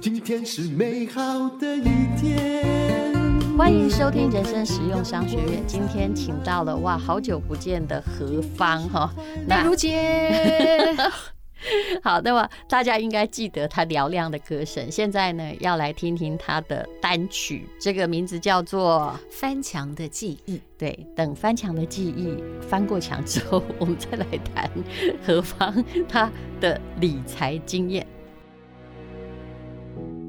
今天是美好的一天。欢迎收听人生实用商学院。今天请到了哇，好久不见的何方哈，那如姐。好，那么大家应该记得他嘹亮的歌声。现在呢，要来听听他的单曲，这个名字叫做《翻墙的记忆》。对，等翻墙的记忆翻过墙之后，我们再来谈何方他的理财经验。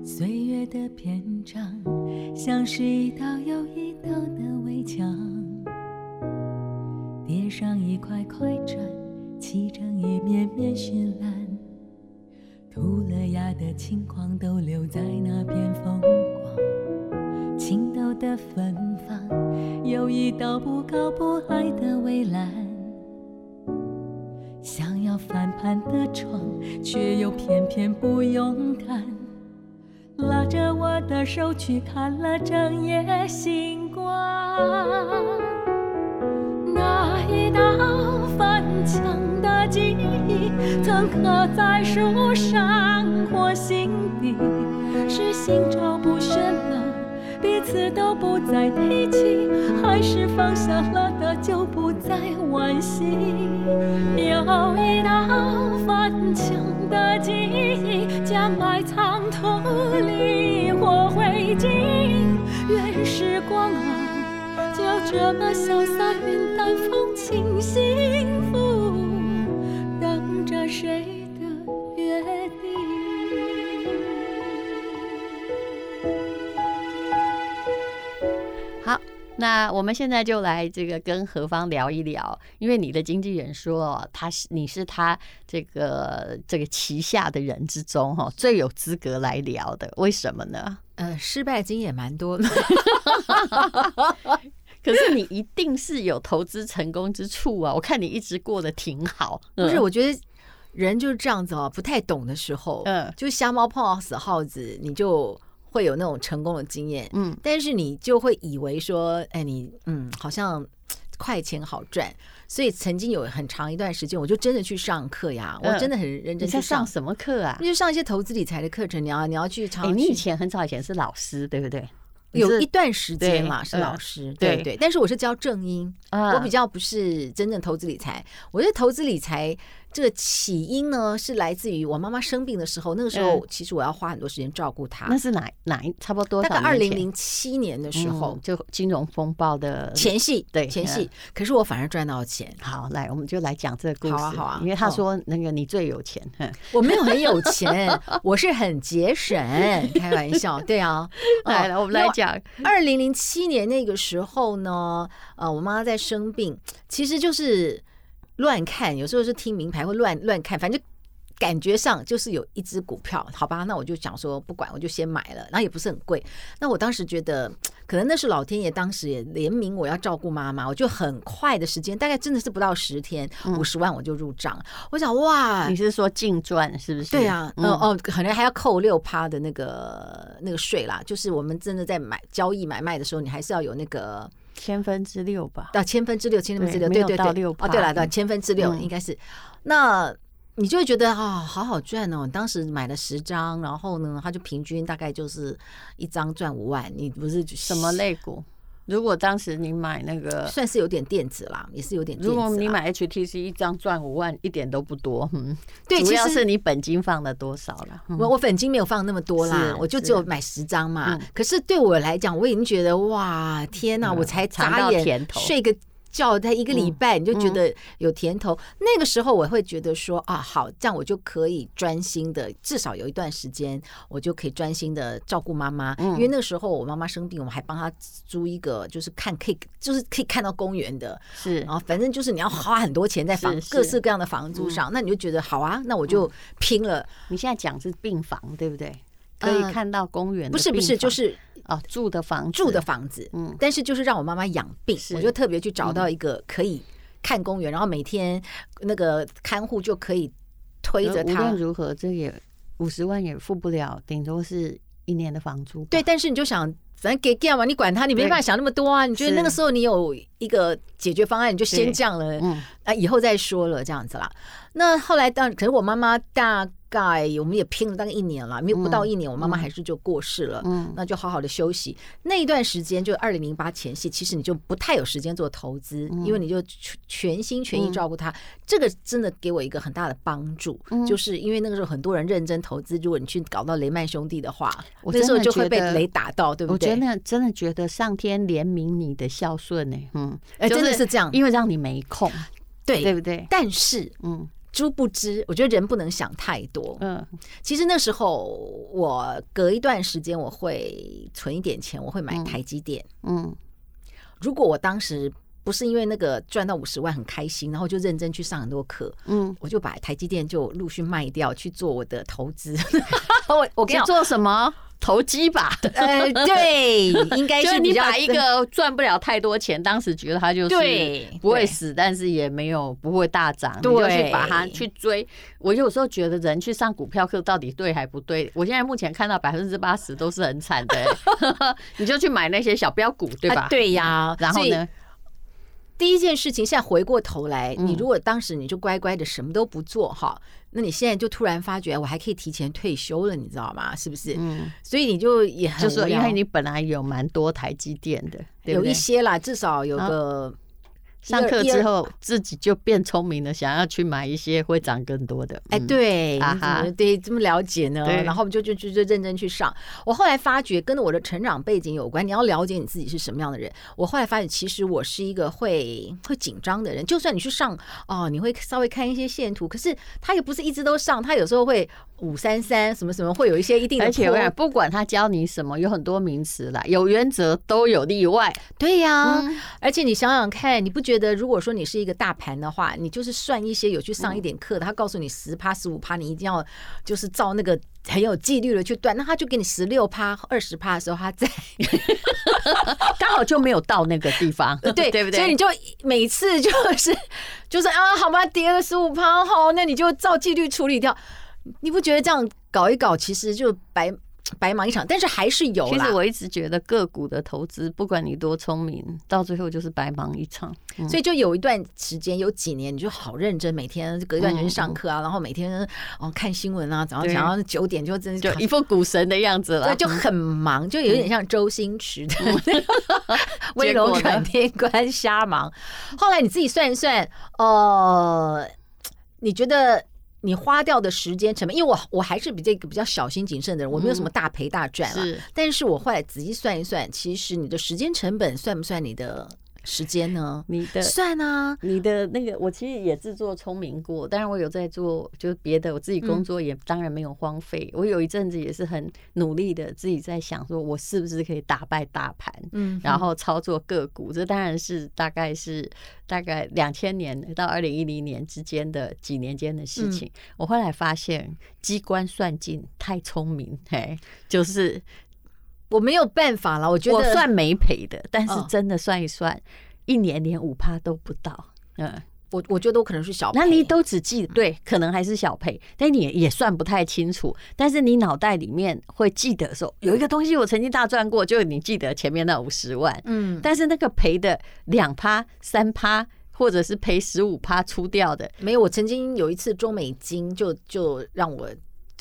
岁月的篇章，像是一道又一道的围墙，叠上一块块砖。砌成一面面绚烂，涂了鸦的轻狂都留在那片风光。青豆的芬芳，有一道不高不矮的围栏。想要翻盘的窗，却又偏偏不勇敢。拉着我的手去看了整夜星光。那一道强的。记忆曾刻在树上或心底，是心照不宣了，彼此都不再提起，还是放下了的就不再惋惜？有一道翻墙的记忆，将爱藏土里或灰烬，这么潇洒云淡风轻，幸福等着。谁的约定？好，那我们现在就来这个跟何芳聊一聊，因为你的经纪人说，他是你是他这个这个旗下的人之中哈最有资格来聊的，为什么呢？呃，失败经验蛮多的。可是你一定是有投资成功之处啊！我看你一直过得挺好，不是？我觉得。人就是这样子哦，不太懂的时候，嗯，就瞎猫碰到死耗子，你就会有那种成功的经验，嗯，但是你就会以为说，哎，你嗯，好像快钱好赚，所以曾经有很长一段时间，我就真的去上课呀，我真的很认真去上什么课啊？那就上一些投资理财的课程，你要你要去。哎，你以前很早以前是老师，对不对？有一段时间嘛是老师，对对，但是我是教正音，我比较不是真正投资理财，我觉得投资理财。这个起因呢，是来自于我妈妈生病的时候。那个时候，其实我要花很多时间照顾她。那是哪哪一差不多？大概二零零七年的时候，就金融风暴的前戏。对，前戏。可是我反而赚到钱。好，来，我们就来讲这个故事。好啊，好啊。因为他说那个你最有钱，我没有很有钱，我是很节省，开玩笑。对啊，来了，我们来讲二零零七年那个时候呢，呃，我妈妈在生病，其实就是。乱看，有时候是听名牌或乱乱看，反正感觉上就是有一只股票，好吧，那我就想说不管，我就先买了，然后也不是很贵。那我当时觉得，可能那是老天爷当时也怜悯我要照顾妈妈，我就很快的时间，大概真的是不到十天，五十万我就入账。我想哇，你是说净赚是不是？对啊，嗯哦，可能还要扣六趴的那个那个税啦。就是我们真的在买交易买卖的时候，你还是要有那个。千分之六吧，到千分之六，千分之六，对对对，哦，对了，到，千分之六应该是。那你就会觉得啊，好好赚哦。当时买了十张，然后呢，他就平均大概就是一张赚五万。你不是什么类股？如果当时你买那个，算是有点电子啦，也是有点电子。如果你买 HTC 一张赚五万，一点都不多。嗯，对，主要是你本金放了多少了？我我本金没有放那么多啦，我就只有买十张嘛。可是对我来讲，我已经觉得哇，天哪，我才眨眼睡个。叫他一个礼拜，你就觉得有甜头。那个时候我会觉得说啊，好，这样我就可以专心的，至少有一段时间，我就可以专心的照顾妈妈。因为那个时候我妈妈生病，我们还帮她租一个，就是看可以，就是可以看到公园的。是，然后反正就是你要花很多钱在房各式各样的房租上，那你就觉得好啊，那我就拼了。你现在讲是病房，对不对？可以看到公园？不是，不是，就是。哦，住的房住的房子，嗯，但是就是让我妈妈养病，我就特别去找到一个可以看公园，然后每天那个看护就可以推着他。无论如何，这也五十万也付不了，顶多是一年的房租。对，但是你就想，反正给干嘛？你管他，你没办法想那么多啊。你觉得那个时候你有一个解决方案，你就先这样了，嗯，啊，以后再说了，这样子啦。那后来当，可是我妈妈大。概我们也拼了大概一年了，没有不到一年，我妈妈还是就过世了。嗯，那就好好的休息。那一段时间就二零零八前夕，其实你就不太有时间做投资，因为你就全心全意照顾她。这个真的给我一个很大的帮助，就是因为那个时候很多人认真投资，如果你去搞到雷曼兄弟的话，那时候就会被雷打到，对不对？我真的真的觉得上天怜悯你的孝顺呢。嗯，哎，真的是这样，因为让你没空，对对不对？但是，嗯。殊不知，我觉得人不能想太多。嗯，其实那时候我隔一段时间我会存一点钱，我会买台积电。嗯，如果我当时不是因为那个赚到五十万很开心，然后就认真去上很多课，嗯，我就把台积电就陆续卖掉去做我的投资。我我跟你做什么？投机吧，呃，对，应该是你把一个赚不了太多钱，当时觉得它就是不会死，但是也没有不会大涨，你就去把它去追。我有时候觉得人去上股票课到底对还不对？我现在目前看到百分之八十都是很惨的，你就去买那些小标股，对吧？对呀，然后呢？第一件事情，现在回过头来，你如果当时你就乖乖的什么都不做哈，那你现在就突然发觉，我还可以提前退休了，你知道吗？是不是？嗯，所以你就也很就是因为你本来有蛮多台积电的，有一些啦，至少有个。上课之后，自己就变聪明了，想要去买一些会涨更多的。哎，对，啊怎么对这么了解呢？然后我们就就就就认真去上。我后来发觉，跟我的成长背景有关。你要了解你自己是什么样的人。我后来发现，其实我是一个会会紧张的人。就算你去上哦，你会稍微看一些线图，可是他也不是一直都上，他有时候会五三三什么什么，会有一些一定的。而且不管他教你什么，有很多名词啦，有原则都有例外。对呀，而且你想想看，你不觉觉得，如果说你是一个大盘的话，你就是算一些有去上一点课的，他告诉你十趴十五趴，你一定要就是照那个很有纪律的去断，那他就给你十六趴二十趴的时候，他在 刚好就没有到那个地方，对对不对？所以你就每次就是就是啊，好吧，跌了十五趴，好，那你就照纪律处理掉。你不觉得这样搞一搞，其实就白？白忙一场，但是还是有。其实我一直觉得个股的投资，不管你多聪明，到最后就是白忙一场。嗯、所以就有一段时间，有几年，你就好认真，每天隔一段时间上课啊，嗯、然后每天哦看新闻啊，早上早上九点就真的就一副股神的样子了，对，就很忙，就有点像周星驰的《威龙闯天关》瞎忙。后来你自己算一算，呃，你觉得？你花掉的时间成本，因为我我还是比这个比较小心谨慎的人，我没有什么大赔大赚啊。是，但是我后来仔细算一算，其实你的时间成本算不算你的？时间呢？你的算啊，你的那个，我其实也自作聪明过。当然，我有在做，就是别的，我自己工作也当然没有荒废。我有一阵子也是很努力的，自己在想，说我是不是可以打败大盘，嗯，然后操作个股。这当然是大概是大概两千年到二零一零年之间的几年间的事情。我后来发现，机关算尽太聪明，嘿，就是。我没有办法了，我觉得我算没赔的，但是真的算一算，一年连五趴都不到。嗯，我我觉得我可能是小赔，那你都只记对，可能还是小赔，但你也算不太清楚。但是你脑袋里面会记得说，有一个东西我曾经大赚过，就你记得前面那五十万，嗯，但是那个赔的两趴、三趴，或者是赔十五趴出掉的，没有。我曾经有一次中美金就就让我。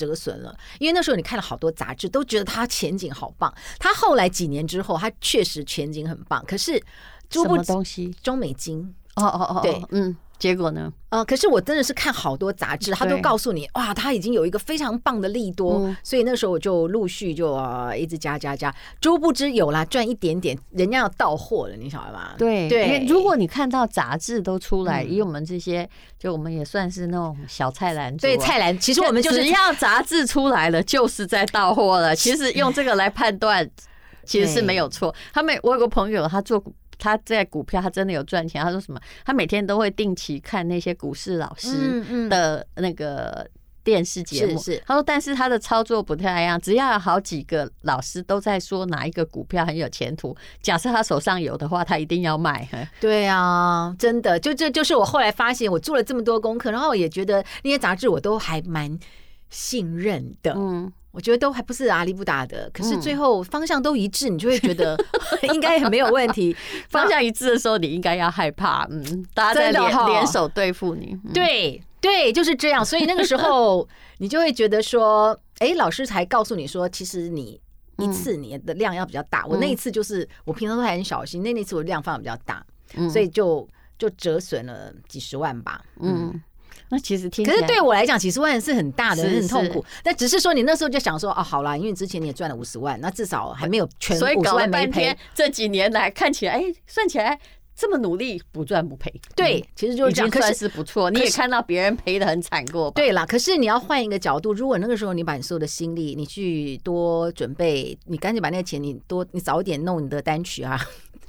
折损了，因为那时候你看了好多杂志，都觉得它前景好棒。它后来几年之后，它确实前景很棒。可是，什么东西？中美金？哦哦哦，对，嗯。结果呢？呃，可是我真的是看好多杂志，他都告诉你，哇，他已经有一个非常棒的利多，所以那时候我就陆续就一直加加加，殊不知有啦，赚一点点，人家要到货了，你晓得吗？对对，因为如果你看到杂志都出来，以我们这些，就我们也算是那种小菜篮，对菜篮，其实我们就是只要杂志出来了，就是在到货了。其实用这个来判断，其实是没有错。他们，我有个朋友，他做。他在股票，他真的有赚钱。他说什么？他每天都会定期看那些股市老师的那个电视节目。是是。他说，但是他的操作不太一样。只要有好几个老师都在说哪一个股票很有前途，假设他手上有的话，他一定要买。对啊，真的，就这就是我后来发现，我做了这么多功课，然后也觉得那些杂志我都还蛮信任的。嗯。我觉得都还不是阿里不达的，可是最后方向都一致，你就会觉得 应该也没有问题。方向一致的时候，你应该要害怕，嗯，大家在联联手对付你。对对，就是这样。所以那个时候，你就会觉得说，哎，老师才告诉你说，其实你一次你的量要比较大。我那一次就是我平常都还很小心，那那次我量放的比较大，所以就就折损了几十万吧。嗯。那其实听，可是对我来讲，几十万是很大的，很痛苦。但只是说，你那时候就想说，哦，好啦，因为之前你也赚了五十万，那至少还没有全五十万没赔。这几年来看起来，哎，算起来这么努力，不赚不赔。对，其实就是这样，算是不错。你也看到别人赔的很惨过。对啦，可是你要换一个角度，如果那个时候你把你所有的心力，你去多准备，你赶紧把那个钱，你多，你早一点弄你的单曲啊。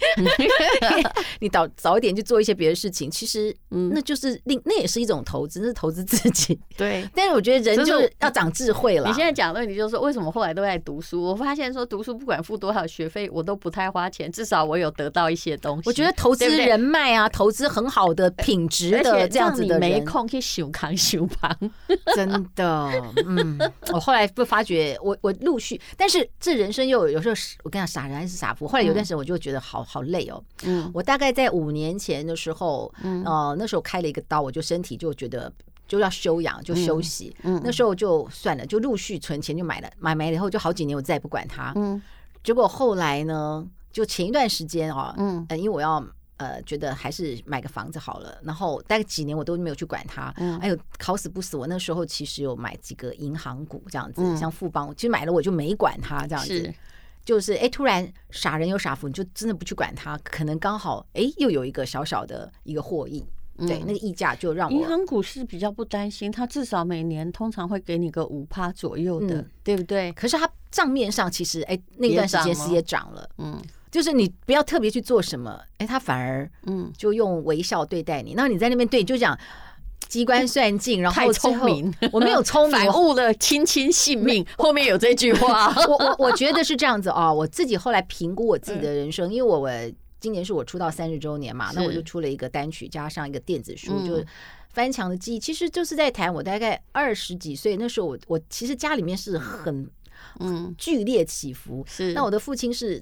你早早一点去做一些别的事情，其实那就是另那也是一种投资，那是投资自己。对，但是我觉得人就是要长智慧了。你现在讲的问题就是说，为什么后来都在读书？我发现说读书不管付多少学费，我都不太花钱，至少我有得到一些东西。我觉得投资人脉啊，投资很好的品质的这样子的人，没空去修扛修旁，真的。嗯，我后来不发觉，我我陆续，但是这人生又有，有时候我跟你讲，傻人还是傻福。后来有段时间，我就觉得好。好累哦，嗯，我大概在五年前的时候，嗯，呃，那时候开了一个刀，我就身体就觉得就要休养，就休息，嗯，那时候就算了，就陆续存钱就买了，买买了以后就好几年我再也不管它，嗯，结果后来呢，就前一段时间哦，嗯，因为我要呃觉得还是买个房子好了，然后大概几年我都没有去管它，嗯，哎呦，好死不死，我那时候其实有买几个银行股这样子，像富邦，其实买了我就没管它这样子。就是哎，突然傻人有傻福，你就真的不去管它，可能刚好哎又有一个小小的一个获益，对，那个溢价就让我银行股是比较不担心，它至少每年通常会给你个五趴左右的，对不对？可是它账面上其实哎那段时间是也涨了，嗯，就是你不要特别去做什么，哎，他反而嗯就用微笑对待你，那你在那边对就讲。机关算尽，然后太聪明，我没有聪明，反误了亲亲性命。后面有这句话，我我我觉得是这样子哦。我自己后来评估我自己的人生，因为我我今年是我出道三十周年嘛，那我就出了一个单曲，加上一个电子书，就是翻墙的记忆，其实就是在谈我大概二十几岁那时候，我我其实家里面是很嗯剧烈起伏，是那我的父亲是。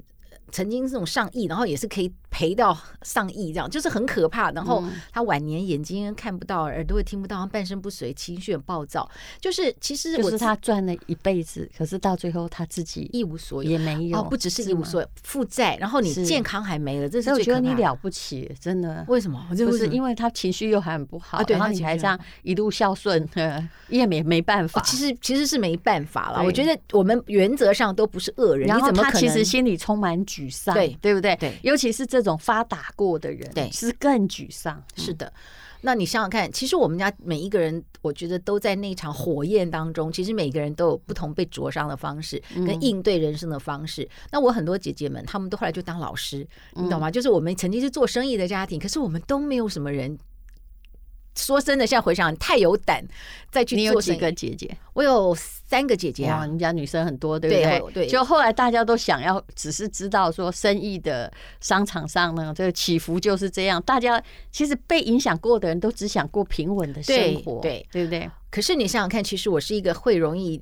曾经这种上亿，然后也是可以赔到上亿，这样就是很可怕。然后他晚年眼睛看不到，耳朵也听不到，他半身不遂，情绪很暴躁。就是其实我是他赚了一辈子，可是到最后他自己一无所有，也没有。哦，不只是一无所有，负债，然后你健康还没了，这是我觉得你了不起，真的。为什么？就是因为他情绪又还很不好，然后你还这样一路孝顺，也没没办法。其实其实是没办法了。我觉得我们原则上都不是恶人，你怎么可能？其实心里充满沮丧，对对不对？对，尤其是这种发达过的人，对，是更沮丧。是的，那你想想看，其实我们家每一个人，我觉得都在那场火焰当中。其实每个人都有不同被灼伤的方式，跟应对人生的方式。那我很多姐姐们，她们都后来就当老师，你懂吗？就是我们曾经是做生意的家庭，可是我们都没有什么人。说真的，现在回想太有胆再去做。你有几个姐姐？我有三个姐姐啊。你家女生很多，对不对？就后来大家都想要，只是知道说生意的商场上呢，这个起伏就是这样。大家其实被影响过的人都只想过平稳的生活，对对，对不对？可是你想想看，其实我是一个会容易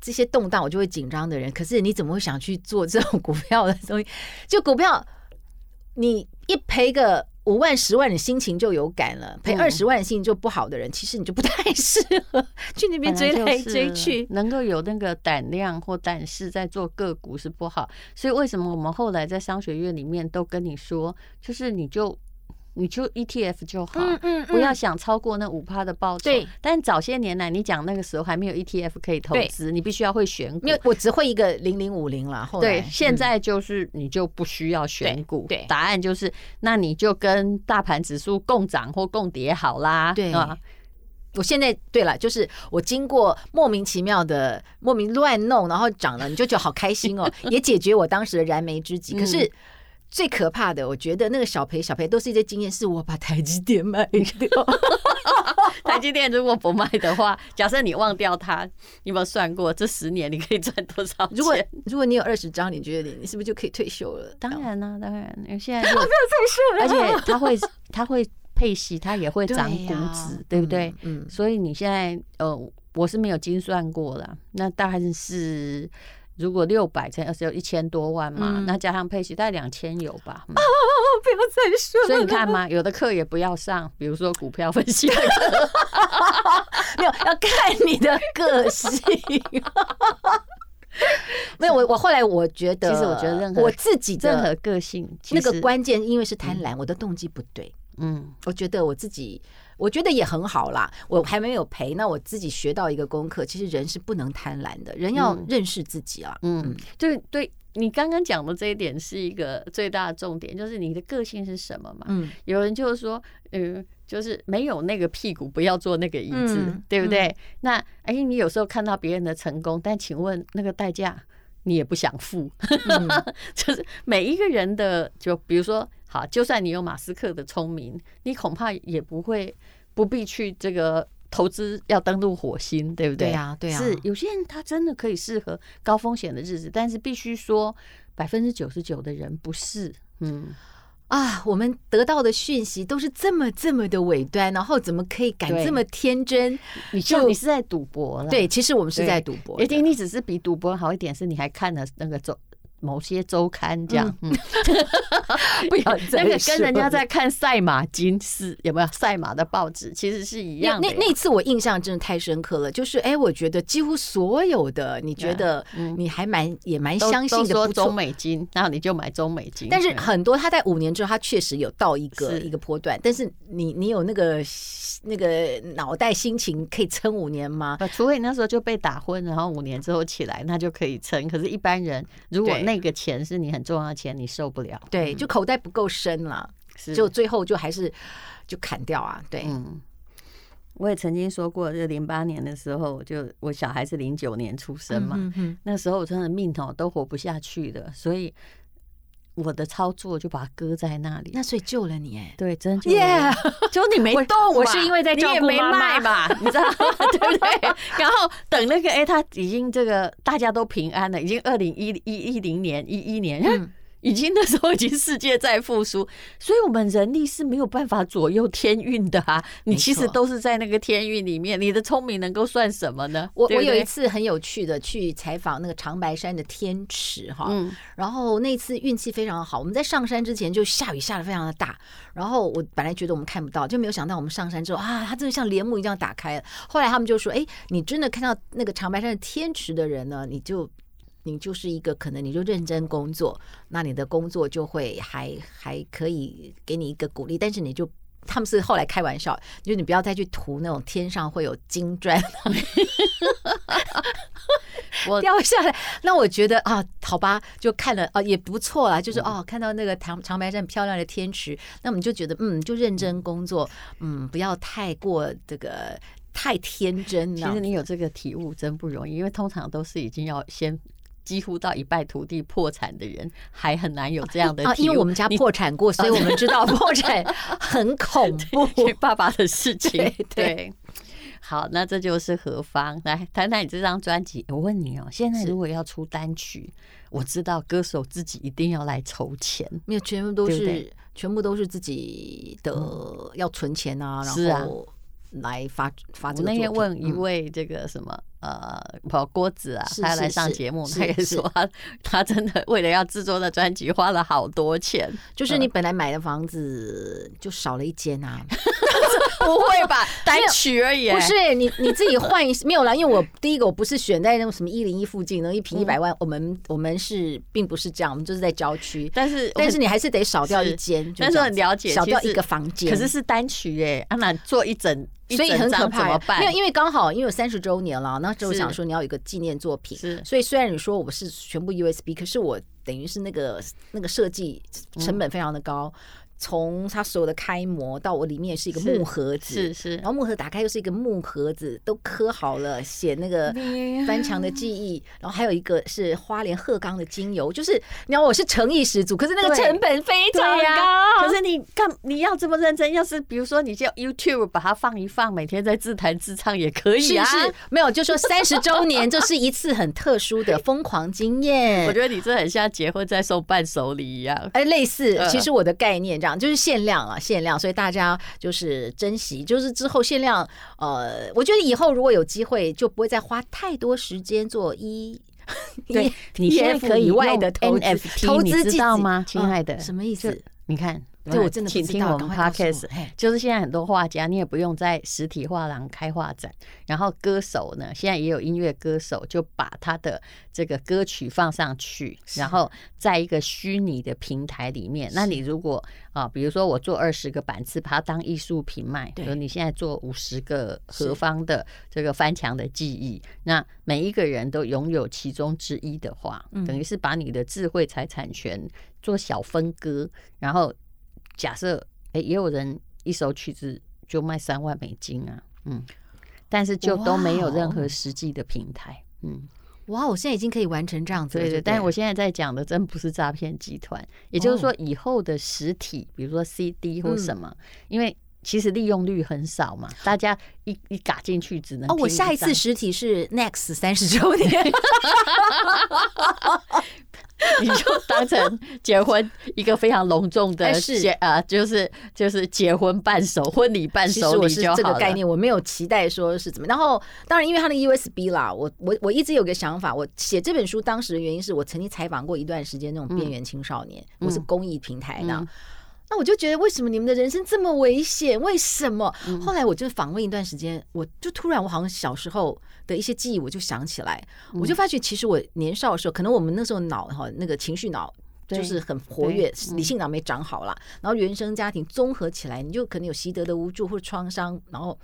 这些动荡，我就会紧张的人。可是你怎么会想去做这种股票的东西？就股票，你一赔个。五万、十万，你心情就有感了；赔二十万，心情就不好的人，其实你就不太 适合去那边追来追去。能够有那个胆量或胆识在做个股是不好，所以为什么我们后来在商学院里面都跟你说，就是你就。你就 ETF 就好，嗯嗯，不要想超过那五趴的报酬。对，但早些年来，你讲那个时候还没有 ETF 可以投资，你必须要会选股。因为我只会一个零零五零了。后来对，现在就是你就不需要选股。对，答案就是那你就跟大盘指数共涨或共跌好啦。对啊，我现在对了，就是我经过莫名其妙的莫名乱弄，然后涨了，你就觉得好开心哦，也解决我当时的燃眉之急。可是。最可怕的，我觉得那个小赔小赔都是一些经验，是我把台积电卖掉。台积电如果不卖的话，假设你忘掉它，你有没有算过这十年你可以赚多少钱？如果如果你有二十张，你觉得你你是不是就可以退休了？当然了，当然，因为现在就退休了，而且它会它会配息，它也会涨股指，对不对？嗯，所以你现在呃。我是没有精算过了，那大概是。如果六百乘二十六一千多万嘛，嗯、那加上配息大概两千有吧？嗯、啊，不要再说。所以你看嘛，有的课也不要上，比如说股票分析，没有要看你的个性。没有，我我后来我觉得，其实我觉得任何我自己的任何个性那个关键，因为是贪婪，我的动机不对。嗯，我觉得我自己。我觉得也很好啦，我还没有赔，那我自己学到一个功课，其实人是不能贪婪的，人要认识自己啊。嗯，就是对，你刚刚讲的这一点是一个最大的重点，就是你的个性是什么嘛？嗯，有人就是说，嗯，就是没有那个屁股，不要坐那个椅子，嗯、对不对？嗯、那哎，你有时候看到别人的成功，但请问那个代价你也不想付，嗯、就是每一个人的，就比如说。好，就算你有马斯克的聪明，你恐怕也不会不必去这个投资要登陆火星，对不对？对呀，对呀。是有些人他真的可以适合高风险的日子，但是必须说百分之九十九的人不是。嗯啊，我们得到的讯息都是这么这么的尾端，然后怎么可以敢这么天真？你就你是在赌博了？对，其实我们是在赌博。一定你只是比赌博好一点，是你还看了那个周。某些周刊这样，嗯，不要那个跟人家在看赛马金是有没有赛马的报纸，其实是一样的。那那次我印象真的太深刻了，就是哎，我觉得几乎所有的，你觉得你还蛮也蛮相信的，说中美金，然后你就买中美金。但是很多他在五年之后，他确实有到一个一个波段，但是你你有那个那个脑袋心情可以撑五年吗？除非你那时候就被打昏，然后五年之后起来，那就可以撑。可是，一般人如果那个钱是你很重要的钱，你受不了。对，就口袋不够深了，是就最后就还是就砍掉啊。对，嗯，我也曾经说过，就零八年的时候，就我小孩是零九年出生嘛，嗯、哼哼那时候我真的命哦都活不下去的，所以我的操作就把它搁在那里。那所以救了你哎，对，真的耶!就你没动，我是因为在照顾妈妈吧，你知道 对不对？然后等那个哎，他已经这个大家都平安了，已经二零一一一零年一一年。嗯已经那时候已经世界在复苏，所以我们人力是没有办法左右天运的啊！你其实都是在那个天运里面，你的聪明能够算什么呢？我我有一次很有趣的去采访那个长白山的天池哈，然后那次运气非常好，我们在上山之前就下雨下的非常的大，然后我本来觉得我们看不到，就没有想到我们上山之后啊，它真的像帘幕一样打开了。后来他们就说：“哎，你真的看到那个长白山的天池的人呢，你就。”你就是一个可能，你就认真工作，那你的工作就会还还可以给你一个鼓励。但是你就他们是后来开玩笑，就你不要再去涂那种天上会有金砖 我掉下来。那我觉得啊，好吧，就看了啊也不错啦，就是哦，看到那个长长白山漂亮的天池，那我们就觉得嗯，就认真工作，嗯，不要太过这个太天真。其实你有这个体悟真不容易，因为通常都是已经要先。几乎到一败涂地破产的人，还很难有这样的因为我们家破产过，所以我们知道破产很恐怖。爸爸的事情，对，对。好，那这就是何方来谈谈你这张专辑。我问你哦，现在如果要出单曲，我知道歌手自己一定要来筹钱，没有，全部都是全部都是自己的要存钱啊，然后来发发。我那天问一位这个什么。呃，跑郭子啊，他来上节目，他也说他他真的为了要制作的专辑花了好多钱。就是你本来买的房子就少了一间啊？不会吧？单曲而已。不是你你自己换一 没有啦，因为我第一个我不是选在那种什么一零一附近，能一平一百万。我们我们是并不是这样，我们就是在郊区。但是但是你还是得少掉一间，但是很了解，少掉一个房间。可是是单曲哎，安娜做一整。所以很可怕，怎么办？因为因为刚好因为有三十周年了，那就想说你要有一个纪念作品。所以虽然你说我是全部 USB，可是我等于是那个那个设计成本非常的高。从它所有的开模到我里面是一个木盒子，是是，然后木盒打开又是一个木盒子，都刻好了，写那个 翻墙的记忆，然后还有一个是花莲鹤冈的精油，就是你要我是诚意十足，可是那个成本非常高。可是你干你要这么认真，要是比如说你叫 YouTube 把它放一放，每天在自弹自唱也可以啊。是是，没有就说三十周年，这是一次很特殊的疯狂经验。我觉得你这很像结婚在送伴手礼一样，哎，类似。其实我的概念样，就是限量啊，限量，所以大家就是珍惜，就是之后限量。呃，我觉得以后如果有机会，就不会再花太多时间做一。对，你现在可以用 NFT，你知道吗，亲爱的？什么意思？你看。对，我真的请听我们 podcast，就是现在很多画家，你也不用在实体画廊开画展，然后歌手呢，现在也有音乐歌手就把他的这个歌曲放上去，然后在一个虚拟的平台里面。那你如果啊，比如说我做二十个板次，把它当艺术品卖，比如你现在做五十个何方的这个翻墙的记忆，那每一个人都拥有其中之一的话，等于是把你的智慧财产权做小分割，然后。假设，哎、欸，也有人一首曲子就卖三万美金啊，嗯，但是就都没有任何实际的平台，嗯，哇，我现在已经可以完成这样子，对，对对，但是我现在在讲的真不是诈骗集团，也就是说以后的实体，比如说 CD 或什么，因为其实利用率很少嘛，大家一一嘎进去只能哦，我下一次实体是 Next 三十周年。你就当成结婚一个非常隆重的结啊，就是就是结婚伴手婚礼伴手礼就好了。这个概念我没有期待说是怎么。然后当然因为它的 USB 啦，我我我一直有个想法，我写这本书当时的原因是我曾经采访过一段时间那种边缘青少年，我是公益平台的。那我就觉得为什么你们的人生这么危险？为什么？后来我就访问一段时间，我就突然我好像小时候。的一些记忆，我就想起来，我就发觉，其实我年少的时候，可能我们那时候脑哈那个情绪脑就是很活跃，理性脑没长好了，然后原生家庭综合起来，你就可能有习得的无助或者创伤，然后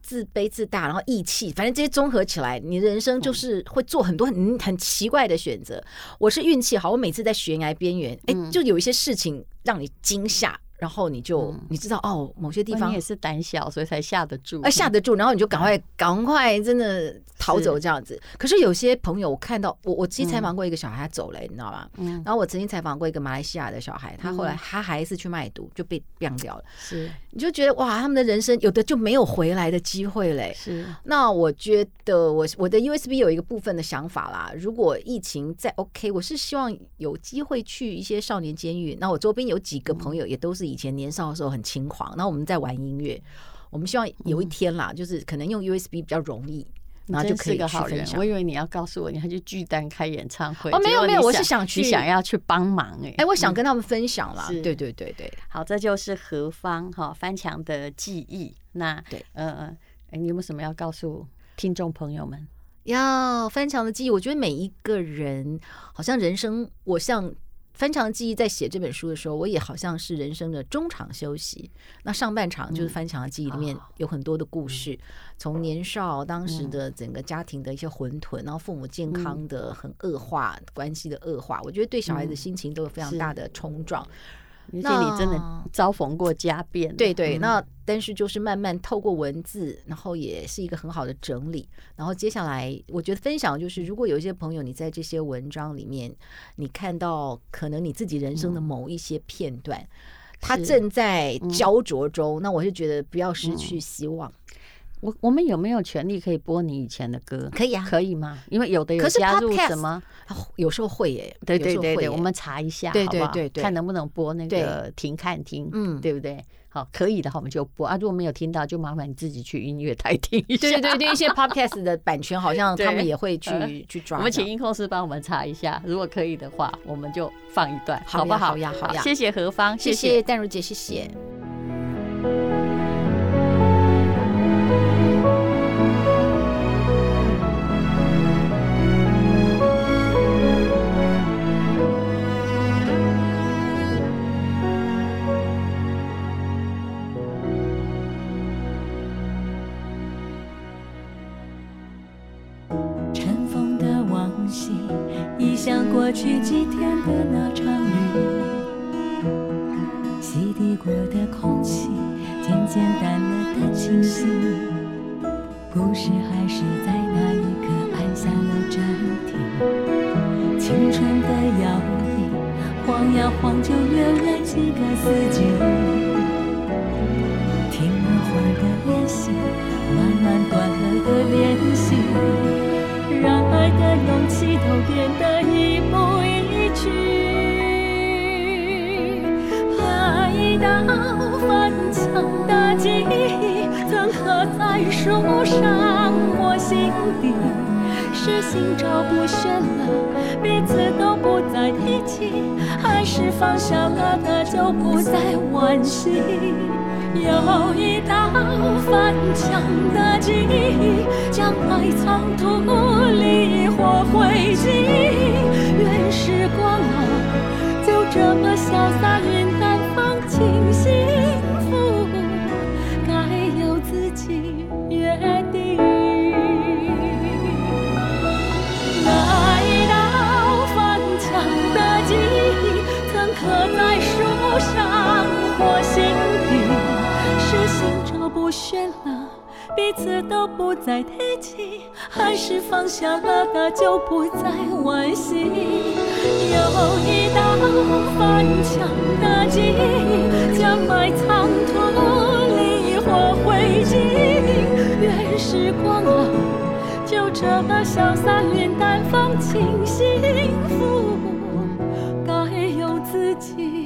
自卑自大，然后义气，反正这些综合起来，你的人生就是会做很多很很奇怪的选择。我是运气好，我每次在悬崖边缘，哎，就有一些事情让你惊吓。然后你就你知道哦，某些地方你也是胆小，所以才下得住。哎，下得住，然后你就赶快赶快，真的逃走这样子。可是有些朋友，我看到我我其实采访过一个小孩，他走了，你知道吗？嗯。然后我曾经采访过一个马来西亚的小孩，他后来他还是去卖毒，就被毙掉了。是，你就觉得哇，他们的人生有的就没有回来的机会嘞。是。那我觉得我我的 USB 有一个部分的想法啦，如果疫情再 OK，我是希望有机会去一些少年监狱。那我周边有几个朋友也都是。以前年少的时候很轻狂，然后我们在玩音乐，我们希望有一天啦，嗯、就是可能用 USB 比较容易，然后就可以。我以为你要告诉我，你还去巨蛋开演唱会哦？没有没有，我是想去，想要去帮忙哎、欸、哎，我想跟他们分享啦。嗯、对对对对，好，这就是何方哈翻墙的记忆。那对，呃哎，你有没有什么要告诉听众朋友们？要翻墙的记忆，我觉得每一个人好像人生，我像。翻墙记忆在写这本书的时候，我也好像是人生的中场休息。那上半场就是翻墙的记忆里面有很多的故事，从年少当时的整个家庭的一些混沌，然后父母健康的很恶化，关系的恶化，我觉得对小孩子心情都有非常大的冲撞。而且你真的遭逢过家变，对对。那但是就是慢慢透过文字，然后也是一个很好的整理。然后接下来，我觉得分享就是，如果有一些朋友你在这些文章里面，你看到可能你自己人生的某一些片段，他正在焦灼中，那我就觉得不要失去希望。我我们有没有权利可以播你以前的歌？可以啊，可以吗？因为有的有加入什么，有时候会耶。对对对对，我们查一下，对对对，看能不能播那个停看听，嗯，对不对？好，可以的话我们就播啊。如果没有听到，就麻烦你自己去音乐台听一下。对对对，一些 podcast 的版权好像 他们也会去去抓。我们请音控师帮我们查一下，如果可以的话，我们就放一段，好不好？好呀好呀，谢谢何芳，谢谢淡如姐，谢谢。在树上或心底，是心照不宣了，彼此都不再提起，还是放下了的就不再惋惜？有一道翻墙的记忆，将埋藏土里或灰烬。愿时光啊，就这么潇洒云淡风轻，不喧了，彼此都不再提起，还是放下了那就不再惋惜。有一道翻墙的记忆，将埋藏土里或灰烬。愿时光啊，就这么潇洒云淡风轻，幸福该由自己。